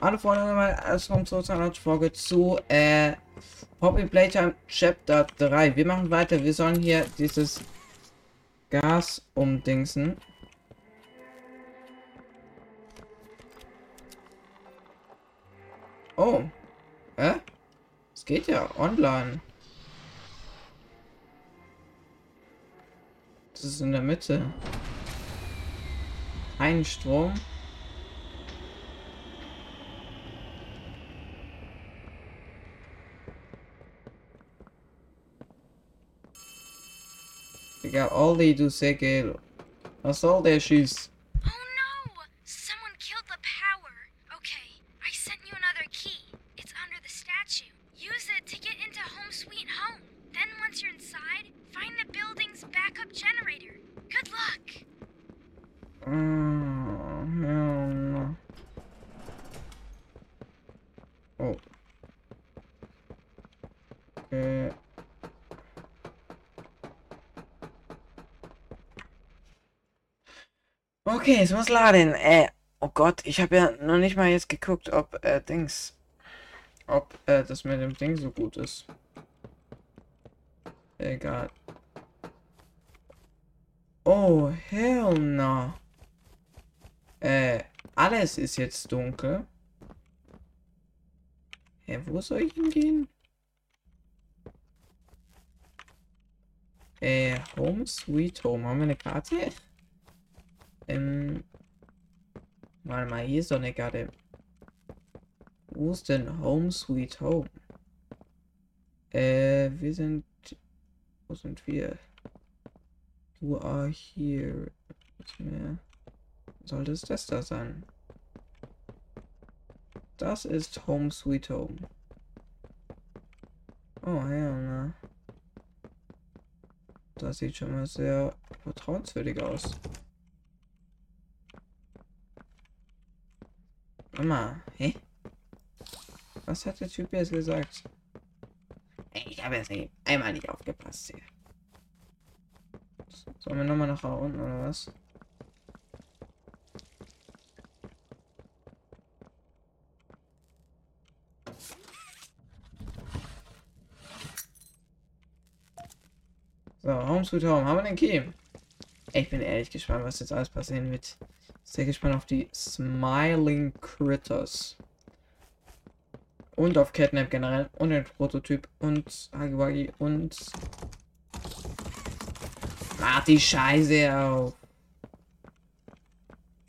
Hallo Freunde, es kommt zu einer Folge zu äh, Poppy Playtime Chapter 3. Wir machen weiter. Wir sollen hier dieses Gas umdingsen. Oh. Hä? Es geht ja online. Das ist in der Mitte. Ein Strom. Digga, Olli, du Säckel. Was soll der Schiss? Oh no! Someone killed the power. Okay, I sent you another key. It's under the statue. Use it to get into Home Sweet Home. Then once you're inside, find the building's backup generator. Good luck. Oh, no. Oh. Okay. Okay, es muss laden. Äh, oh Gott, ich habe ja noch nicht mal jetzt geguckt, ob, äh, Dings. Ob, äh, das mit dem Ding so gut ist. Egal. Oh, hell no. Äh, alles ist jetzt dunkel. Hä, wo soll ich hingehen? Äh, Home Sweet Home. Haben wir eine Karte? Ähm. Warte mal, hier ist doch eine Karte. Wo ist denn Home Sweet Home? Äh, wir sind. Wo sind wir? Du are here. Was mehr? Sollte es das da sein? Das ist Home Sweet Home. Oh, ja, na. Das sieht schon mal sehr vertrauenswürdig aus. Mama, hä? Was hat der Typ jetzt gesagt? Ich habe jetzt einmal nicht aufgepasst hier. Sollen wir nochmal nach unten oder was? So, Home Sweet Home. Haben wir den Key? Ich bin ehrlich gespannt, was jetzt alles passieren wird. Sehr gespannt auf die Smiling Critters. Und auf Catnap generell. Und den Prototyp. Und Hagiwagi. Und... Mach die Scheiße auf.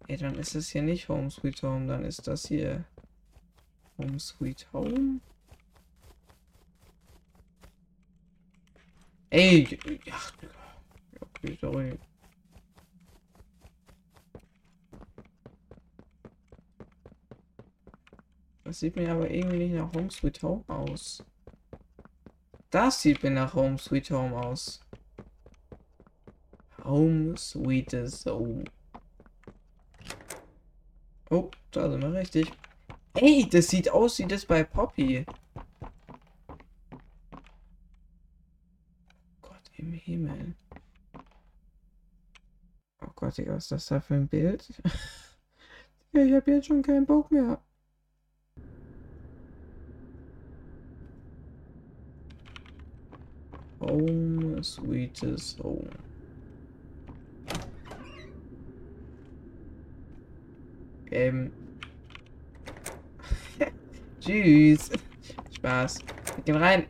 Ey, dann ist das hier nicht Home Sweet Home. Dann ist das hier Home Sweet Home. Ey, ach, okay, sorry. Das sieht mir aber irgendwie nicht nach Home Sweet Home aus. Das sieht mir nach Home Sweet Home aus. Home Sweetest Home. Oh, da sind wir richtig. Ey, das sieht aus wie das bei Poppy. Gott im Himmel. Oh Gott, Digga, was ist das da für ein Bild? ich habe jetzt schon keinen Bock mehr. Home, sweetest home. Ähm. Tschüss. Spaß. Wir gehen rein.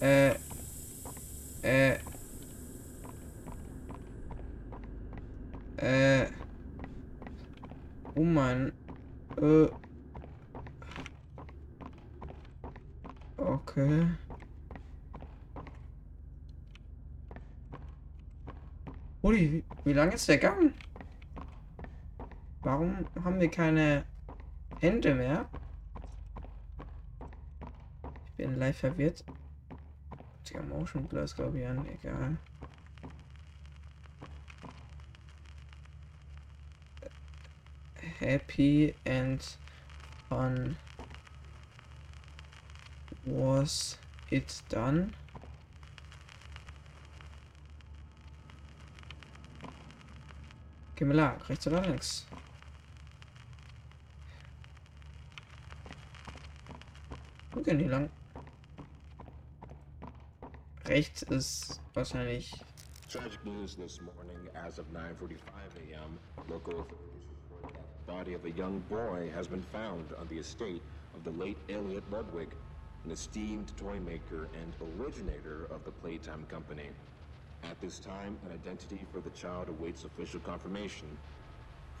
Äh. Äh. Äh. Oh Mann. Äh. Okay. Uli, wie, wie lang ist der Gang? Warum haben wir keine Hände mehr? Ich bin live verwirrt. Der Motion Blur ist glaube ich an, egal. Happy and fun was it done? Right, wir lang. Rechts oder links? Wo gehen die lang? Rechts ist wahrscheinlich. Tragic news this morning as of 9:45 a.m. Local authorities report that the body of a young boy has been found on the estate of the late Elliot Ludwig, an esteemed toy maker and originator of the Playtime Company. At this time, an identity for the child awaits official confirmation.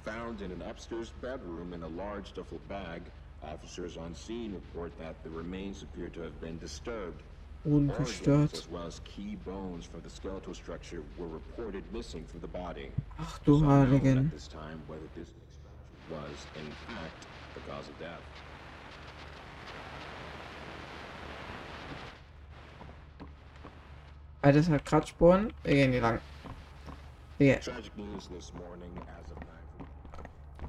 Found in an upstairs bedroom in a large duffel bag, officers on scene report that the remains appear to have been disturbed. Ungestört. as well as key bones from the skeletal structure were reported missing from the body. Ach du Heiligen. At this time, whether this was in fact the cause of death. Beides hat Kratzspuren. Wir gehen hier lang. Hier. Tragic news this morning as of 9.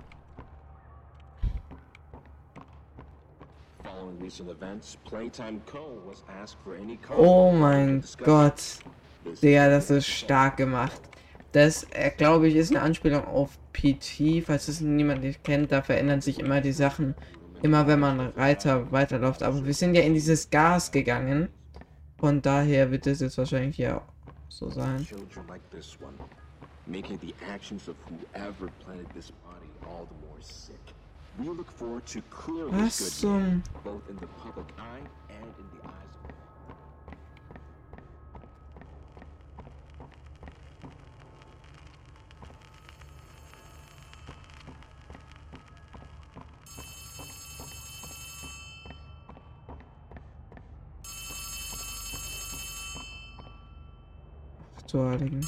Following recent events, Playtime Co. was asked for any Oh mein. Gott. Digga, das ist stark gemacht. Das, äh, glaube ich, ist eine Anspielung auf PT. Falls es niemand nicht kennt, da verändern sich immer die Sachen. Immer wenn man Reiter weiterläuft. Aber wir sind ja in dieses Gas gegangen. Von daher wird es jetzt wahrscheinlich hier so sein. making the actions of whoever planted this body all the more sick. We look forward to clearing this good both in the public eye and in the eyes Du Heiligen.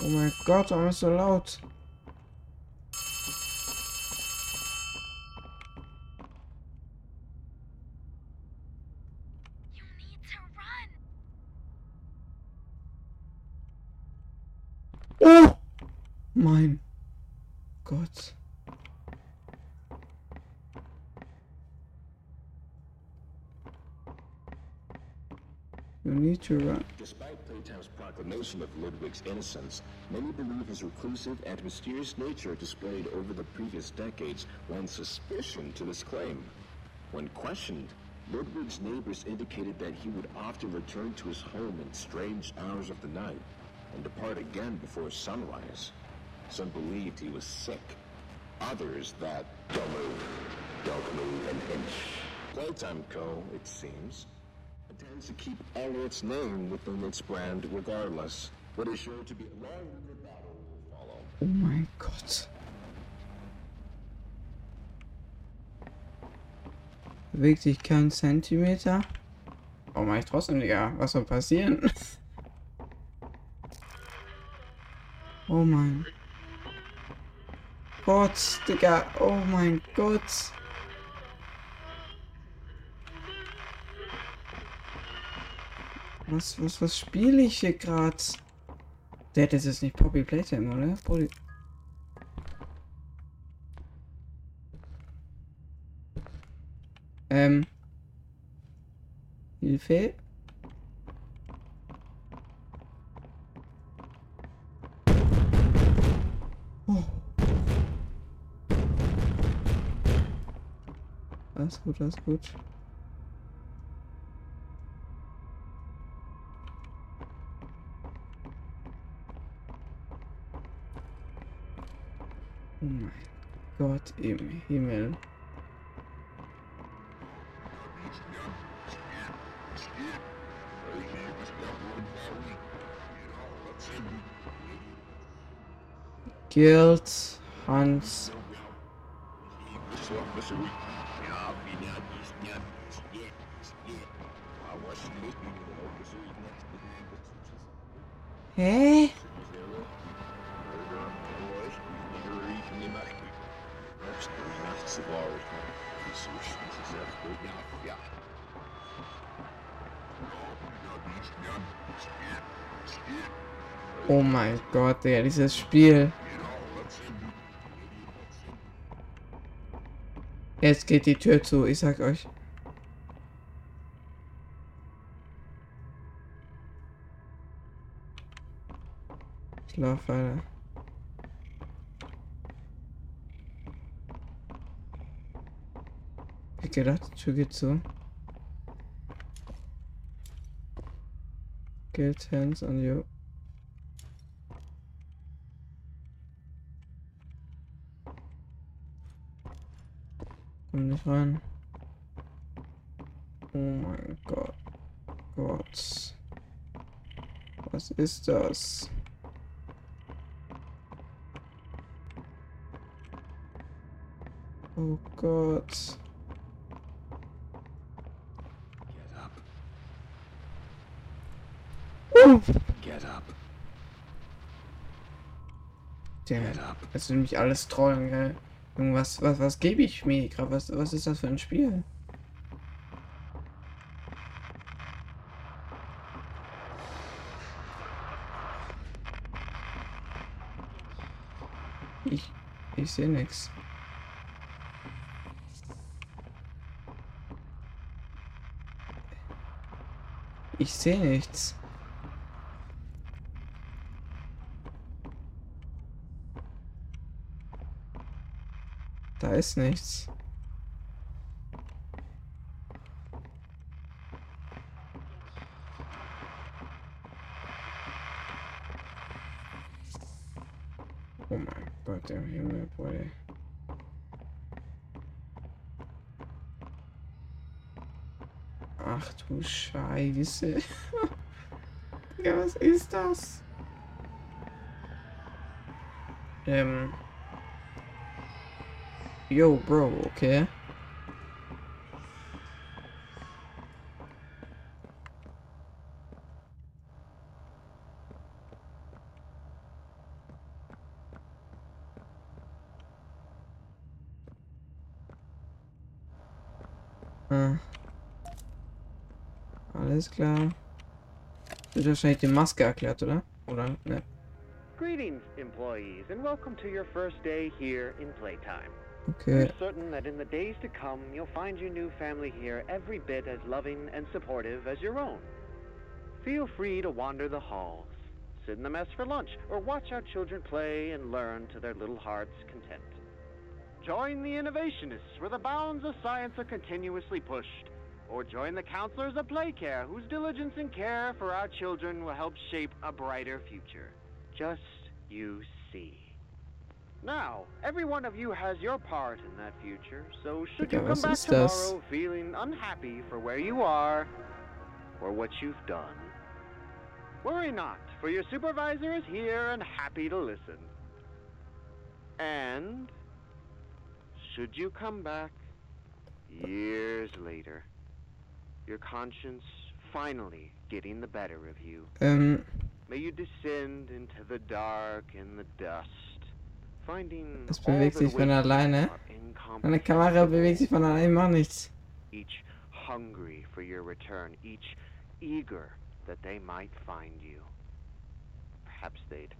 Oh mein Gott, warum ist so laut? Oh! Mein Gott. You need to run. Despite Playtime's proclamation of Ludwig's innocence, many believe his reclusive and mysterious nature displayed over the previous decades lend suspicion to this claim. When questioned, Ludwig's neighbors indicated that he would often return to his home in strange hours of the night and depart again before sunrise. Some believed he was sick. Others that don't move, don't move an inch. Playtime Co., it seems, intends to keep Elliot's name within its brand regardless. What is sure to be a long battle will follow. Oh Gott. Bewegt sich kein Zentimeter. Oh mein ich trotzdem, Digga. Was soll passieren? Oh mein Gott, Digga. Oh mein Gott. Was, was, was spiele ich hier gerade? Der hat jetzt nicht Poppy Playtime, oder? Poppy. Ähm. Hilfe. Oh. Alles gut, alles gut. Gott im Himmel. Guild, Hans. Hä? Oh mein Gott, Digga, dieses Spiel. Jetzt geht die Tür zu, ich sag euch. Ich lauf weiter. Wir gedacht, die Tür geht zu. Get hands on you. Komm nicht rein. Oh mein Gott. Gott. Was ist das? Oh Gott. Get up. Uh. Get up. Damn. Up. Das sind mich alles trollen, gell? Irgendwas, was, was gebe ich mir gerade? Was, was ist das für ein Spiel? Ich, ich sehe nichts. Ich sehe nichts. Ist nichts. Oh mein Gott, der Himmel, Boy. Ach du Scheiße. ja, was ist das? Ähm. Yo, Bro, okay. Ah. Alles klar. Wird wahrscheinlich die Maske erklärt, oder? Oder? Ne. Greetings, employees, and welcome to your first day here in Playtime. Okay. We're certain that in the days to come, you'll find your new family here every bit as loving and supportive as your own. Feel free to wander the halls, sit in the mess for lunch, or watch our children play and learn to their little hearts' content. Join the innovationists where the bounds of science are continuously pushed. Or join the counselors of Playcare whose diligence and care for our children will help shape a brighter future. Just you see. Now, every one of you has your part in that future, so should you come back das? tomorrow feeling unhappy for where you are or what you've done, worry not, for your supervisor is here and happy to listen. And should you come back years later, your conscience finally getting the better of you, Ähm, May you descend into the dark and the dust, Es bewegt sich von alleine. meine Kamera bewegt sich von allein, mach nichts. Each hungry for your return, each eager that they might find you. Perhaps they'd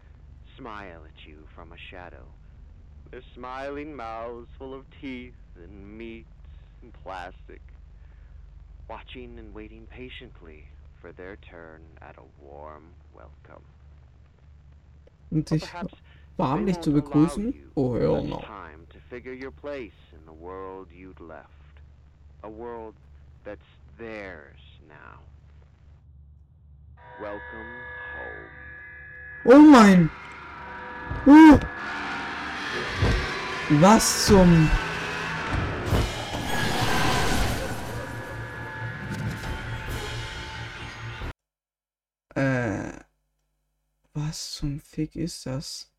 smile at you from a shadow, their smiling mouths full of teeth and meat and plastic, watching and waiting patiently for their turn at a warm welcome. Und Or dich perhaps warm they dich zu begrüßen? Oh, hell much no. time to figure your place in the world you'd left. A world that's theirs now. Welcome home. Oh mein! Uh! Was zum... Äh... Was zum Fick ist das?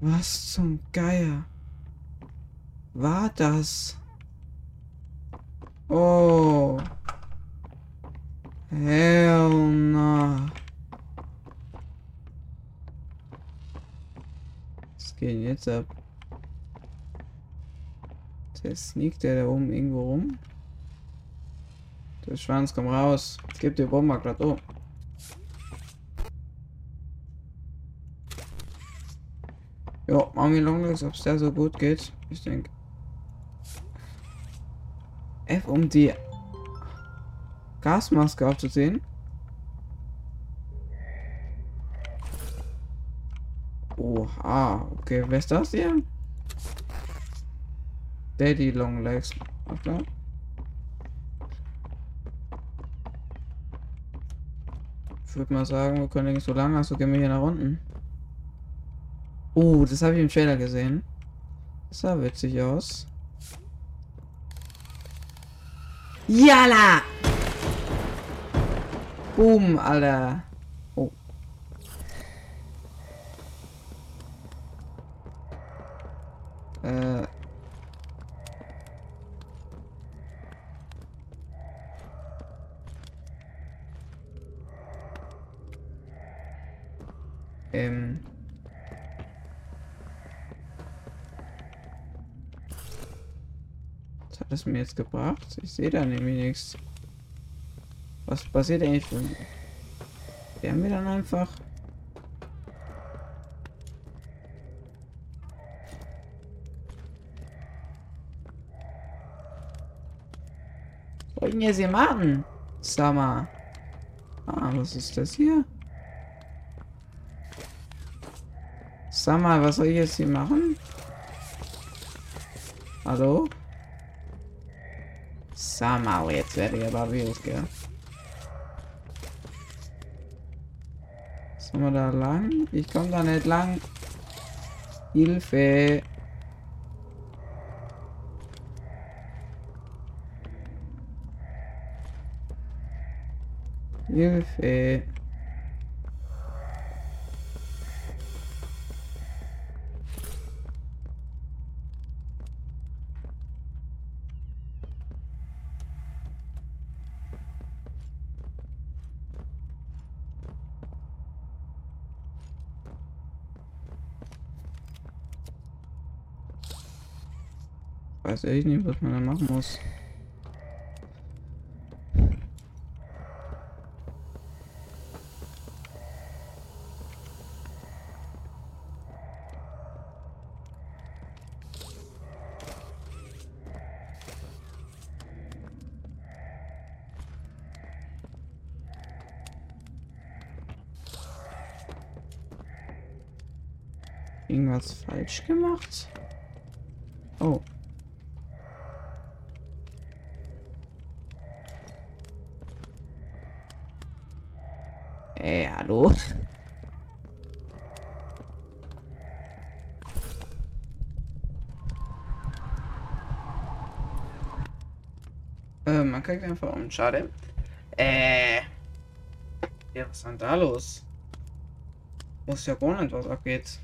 Was zum Geier? War das? Oh. Hell no. Was geht denn jetzt ab? Der sneakt der da oben irgendwo rum? Der Schwanz, komm raus. Gib dir Bomber glatt um. Machen wir Longlegs, ob es der so gut geht. Ich denke. F um die Gasmaske aufzusehen. Oha, okay, wer ist das hier? Daddy Long Legs. Okay. Ich würde mal sagen, wir können nicht so lange, also gehen wir hier nach unten. Oh, das habe ich im Trailer gesehen. Das sah witzig aus. Jala! Boom, Alter. Oh. Äh. Ähm. Was hat es mir jetzt gebracht? Ich sehe da nämlich nichts. Was passiert eigentlich? Werden wir dann einfach? Denn jetzt hier machen? Summer. Ah, was ist das hier? Sag mal, was soll ich jetzt hier machen? Hallo? Sag mal, jetzt werde ich aber wild, gell? Sollen wir da lang? Ich komme da nicht lang. Hilfe. Hilfe. Weiß ich nicht, was man da machen muss. Irgendwas falsch gemacht? Oh. Ey, hallo? Äh, man kriegt einfach um. Schade. Äh. Ja, was ist denn da los? Muss ja gar nicht, was abgeht.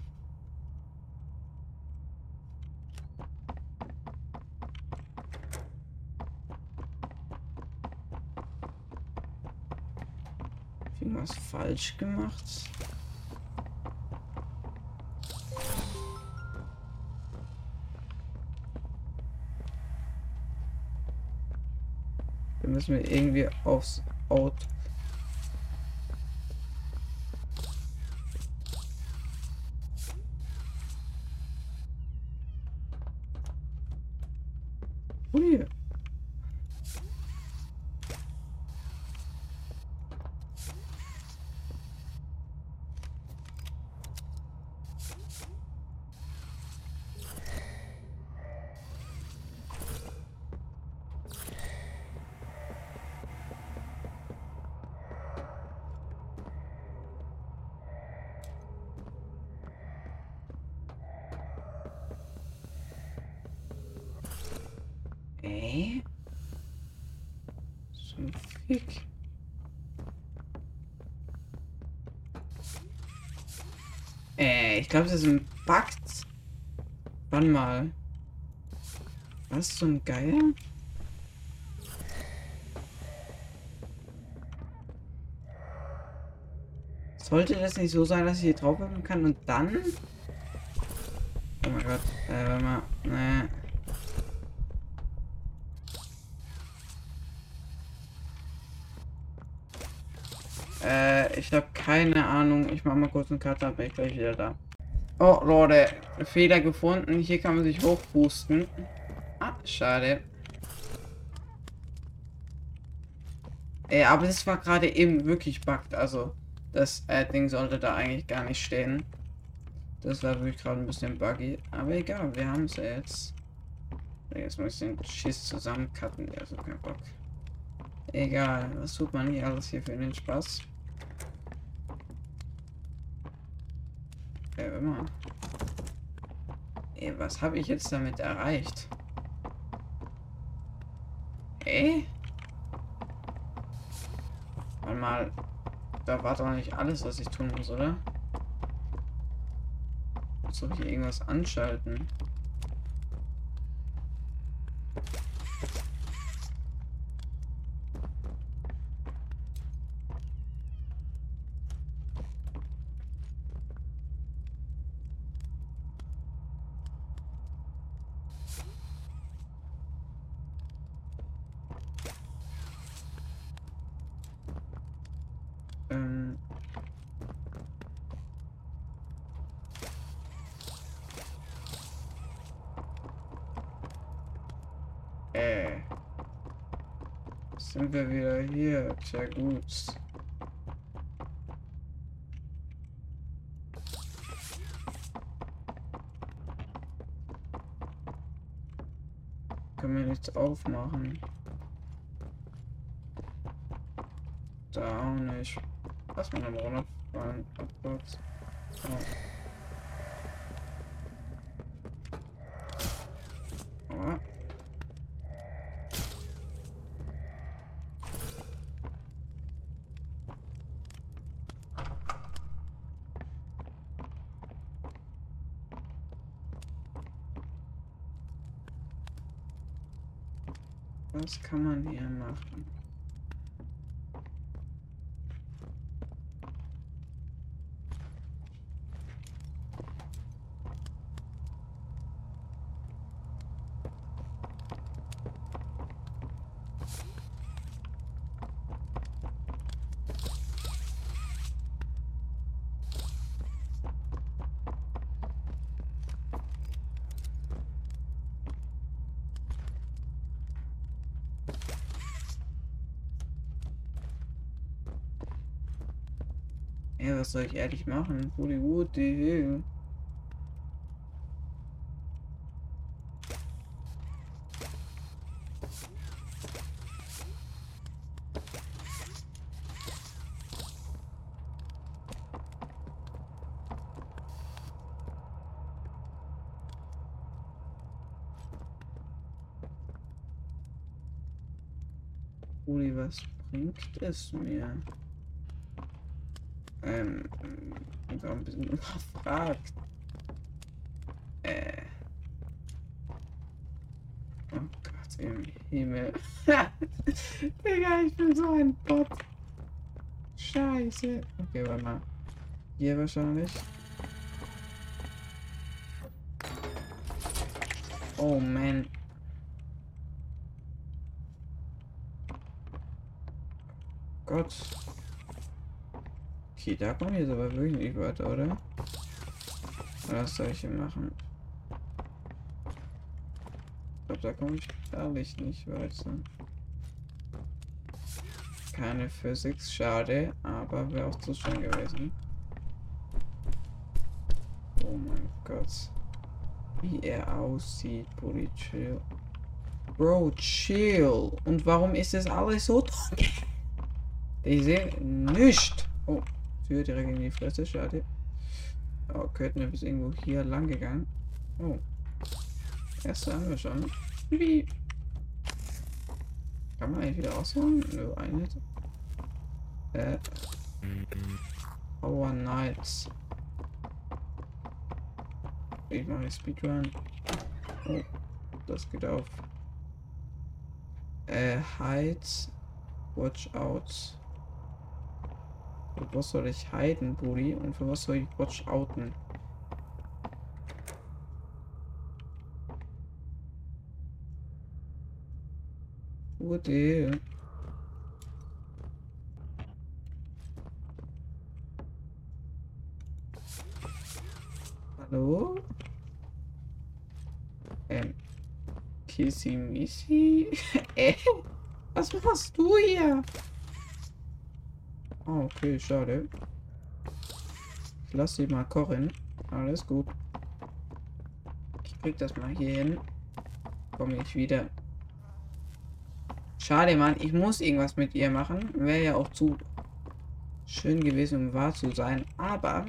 Irgendwas falsch gemacht? Wir müssen wir irgendwie aufs Out. Ui. Äh? Fick. Äh, ich glaube, das ist ein Bug. Wann mal? Was zum Geier? Sollte das nicht so sein, dass ich hier drauf kann und dann? Oh mein Gott, äh, warte mal. Nee. Äh, ich habe keine Ahnung. Ich mache mal kurz einen Cut, dann bin ich gleich wieder da. Oh, Leute. Fehler gefunden. Hier kann man sich hochboosten. Ah, schade. Ey, aber das war gerade eben wirklich buggt. Also, das äh, Ding sollte da eigentlich gar nicht stehen. Das war wirklich gerade ein bisschen buggy. Aber egal, wir haben es ja jetzt. Jetzt muss ich den Schiss zusammencutten. Ja, so kein Bock. Egal, was tut man hier alles hier für den Spaß? Ja, immer. Ey, was habe ich jetzt damit erreicht? Ey? Warte mal, da war doch nicht alles, was ich tun muss, oder? Muss doch hier irgendwas anschalten. Ähm. Äh. Wir wieder hier? Tja gut. Können wir nichts aufmachen? Da auch nicht. Lass mal eine runterfahren. Abwärts. Oh. Oh. Was kann man hier machen? Ja, soll ich ehrlich machen? Woody Woody. Woody, was bringt es mir? Ähm, war ein bisschen überfragt. Äh. Oh Gott im Himmel. Digga, ich bin so ein Bot. Scheiße. Okay, warte mal. Hier wahrscheinlich. Oh man. Gott. Okay, da kommen wir jetzt aber wirklich nicht weiter, oder? Was soll ich hier machen? Ich glaube, da komme ich ehrlich nicht weiter. Keine Physics, schade, aber wäre auch zu schön gewesen. Oh mein Gott. Wie er aussieht, Bully chill. Bro, chill. Und warum ist das alles so dunkel? Ich sehe nichts. Oh. Tür direkt in die Fresse, schade. Oh, wir bis irgendwo hier lang gegangen. Oh. Erste haben wir schon. Wie? Kann man eigentlich wieder ausholen? Nö, eine. Äh. Power Knights. Ich mache Speedrun. Oh, das geht auf. Äh, Heights. Watch out. Für was soll ich heiden, Brudi? Und für was soll ich Watch outen? Brudi. Hallo? Ähm. Kissy Missy? äh? Was machst du hier? Oh, okay, schade. Ich lasse sie mal kochen. Alles gut. Ich krieg das mal hier hin. Komme ich wieder. Schade, Mann. Ich muss irgendwas mit ihr machen. Wäre ja auch zu schön gewesen, um wahr zu sein. Aber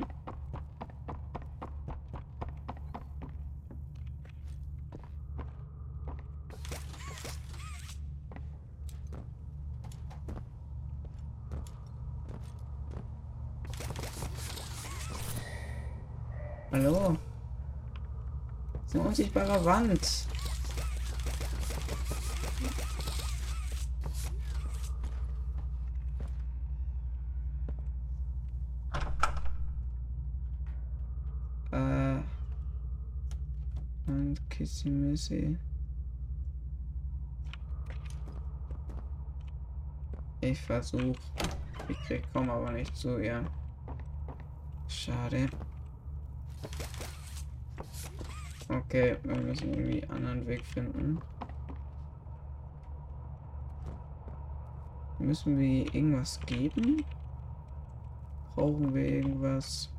Hallo? Das ist eine unsichtbare Wand. Äh. Und Kissy Missy. Ich versuche. Ich krieg, komm aber nicht zu ihr. Schade. Okay, wir müssen irgendwie einen anderen Weg finden. Müssen wir irgendwas geben? Brauchen wir irgendwas?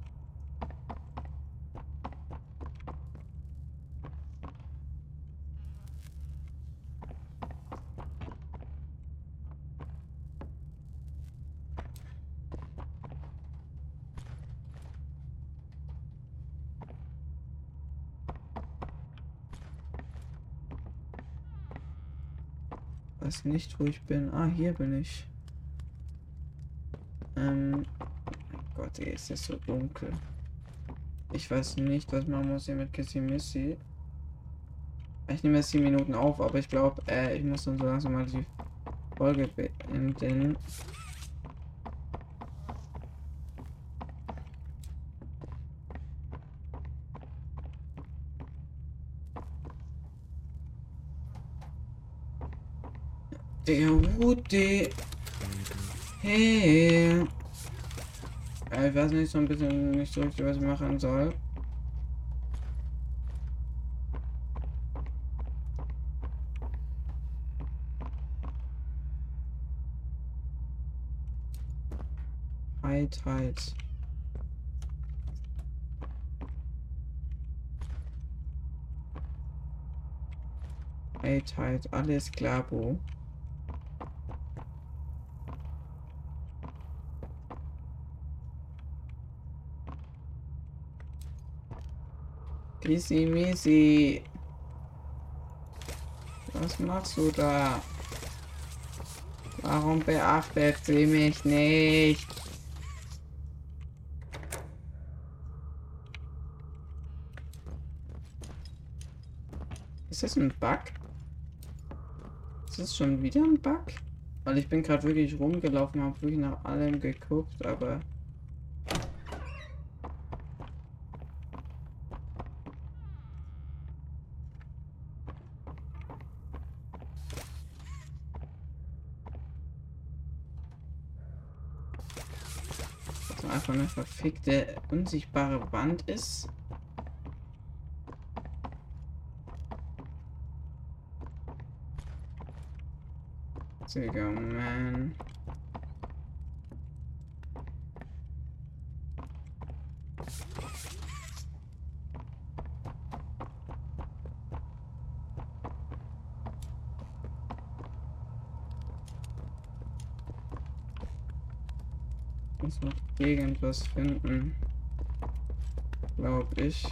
Nicht, wo ich bin. Ah, hier bin ich. Ähm. Oh Gott, ey, ist das so dunkel. Ich weiß nicht, was man muss hier mit Kissy Missy. Ich nehme jetzt 7 Minuten auf, aber ich glaube, äh, ich muss dann so langsam mal die Folge beenden. Der. Hey. Ja, ich weiß nicht, so ein bisschen nicht so richtig, was ich machen soll. Halt, halt. Halt, halt, alles klar, Bo. Easy Missy. Was machst du da? Warum beachtet sie mich nicht? Ist das ein Bug? Ist das schon wieder ein Bug? Weil ich bin gerade wirklich rumgelaufen, habe wirklich nach allem geguckt, aber... So einfach eine verfickte, unsichtbare Wand ist. Digga, man. Muss noch irgendwas finden. Glaub ich.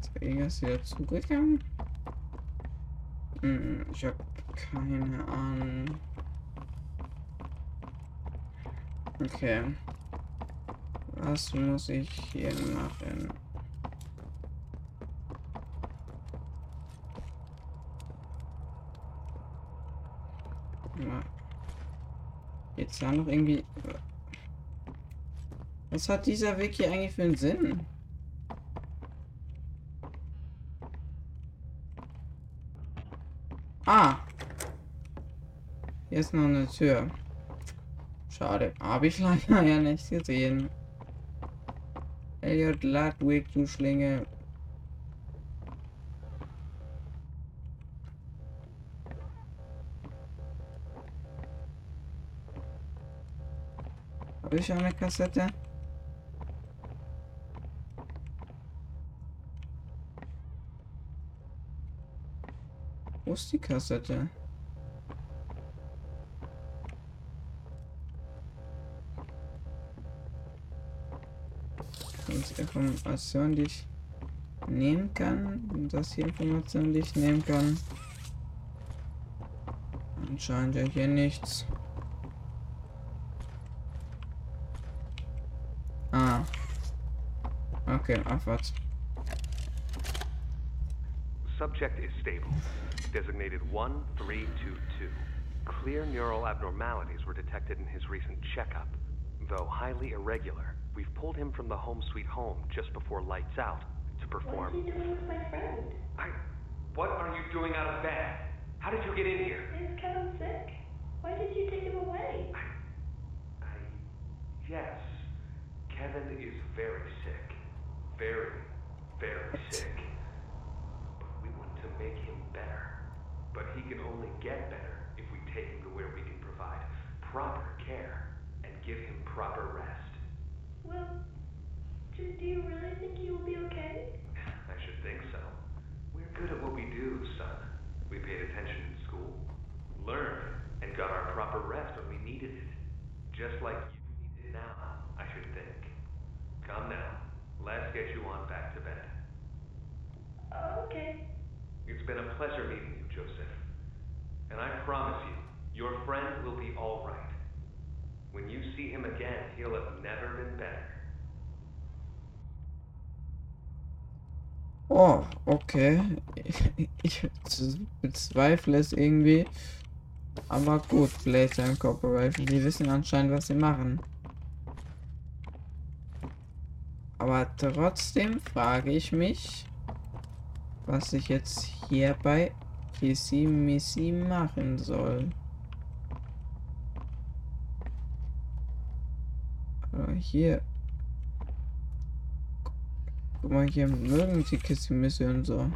Ist irgendwas wieder zugegangen? Hm, ich habe keine Ahnung. Okay. Was muss ich hier machen? Ja. Jetzt da noch irgendwie. Was hat dieser Weg hier eigentlich für einen Sinn? Ah! Hier ist noch eine Tür. Schade. Habe ich leider ja nicht gesehen. Elliot Ludwig, du Schlinge. Habe ich eine Kassette? Wo ist die Kassette? Und Informationen, die ich nehmen kann. Das hier Informationen, die ich nehmen kann. Anscheinend ja hier nichts. Okay, abwärts. Subject is stable. Designated 1322. Clear neural abnormalities were detected in his recent checkup. Though highly irregular, we've pulled him from the home sweet home just before lights out to perform. What is he doing with my friend? I. What are you doing out of bed? How did you get in here? Is Kevin sick? Why did you take him away? I. I. Yes. Kevin is very sick. Very, very sick. But we want to make him better. But he can only get better if we take him to where we can provide proper care and give him proper rest. Well, do, do you really think he will be okay? I should think so. We're good at what we do, son. We paid attention in school, learned, and got our proper rest when we needed it. Just like you need it now, I should think. Come now, let's get you on back to bed. Oh, okay. It's been a pleasure meeting you, Joseph. And I promise you, your friend will be all right. When you see him again, he'll have never been better. Oh, okay. Ich bezweifle es irgendwie. Aber gut, Playtime Corporation, die wissen anscheinend, was sie machen. Aber trotzdem frage ich mich, was ich jetzt hier bei Kissy Missy machen soll. Aber hier. Guck mal, hier mögen die Kissy Missy und so.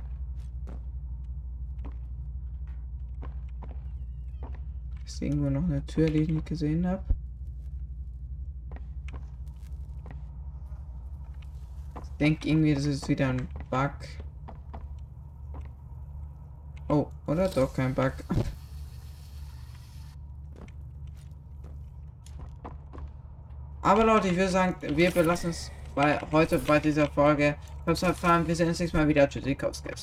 Ist irgendwo noch eine Tür, die ich nicht gesehen habe? Denke irgendwie, das ist wieder ein Bug. Oh, oder doch kein Bug. Aber Leute, ich würde sagen, wir belassen es bei heute bei dieser Folge. Ich hat gefallen. Wir sehen uns nächstes Mal wieder. Tschüssikowskis.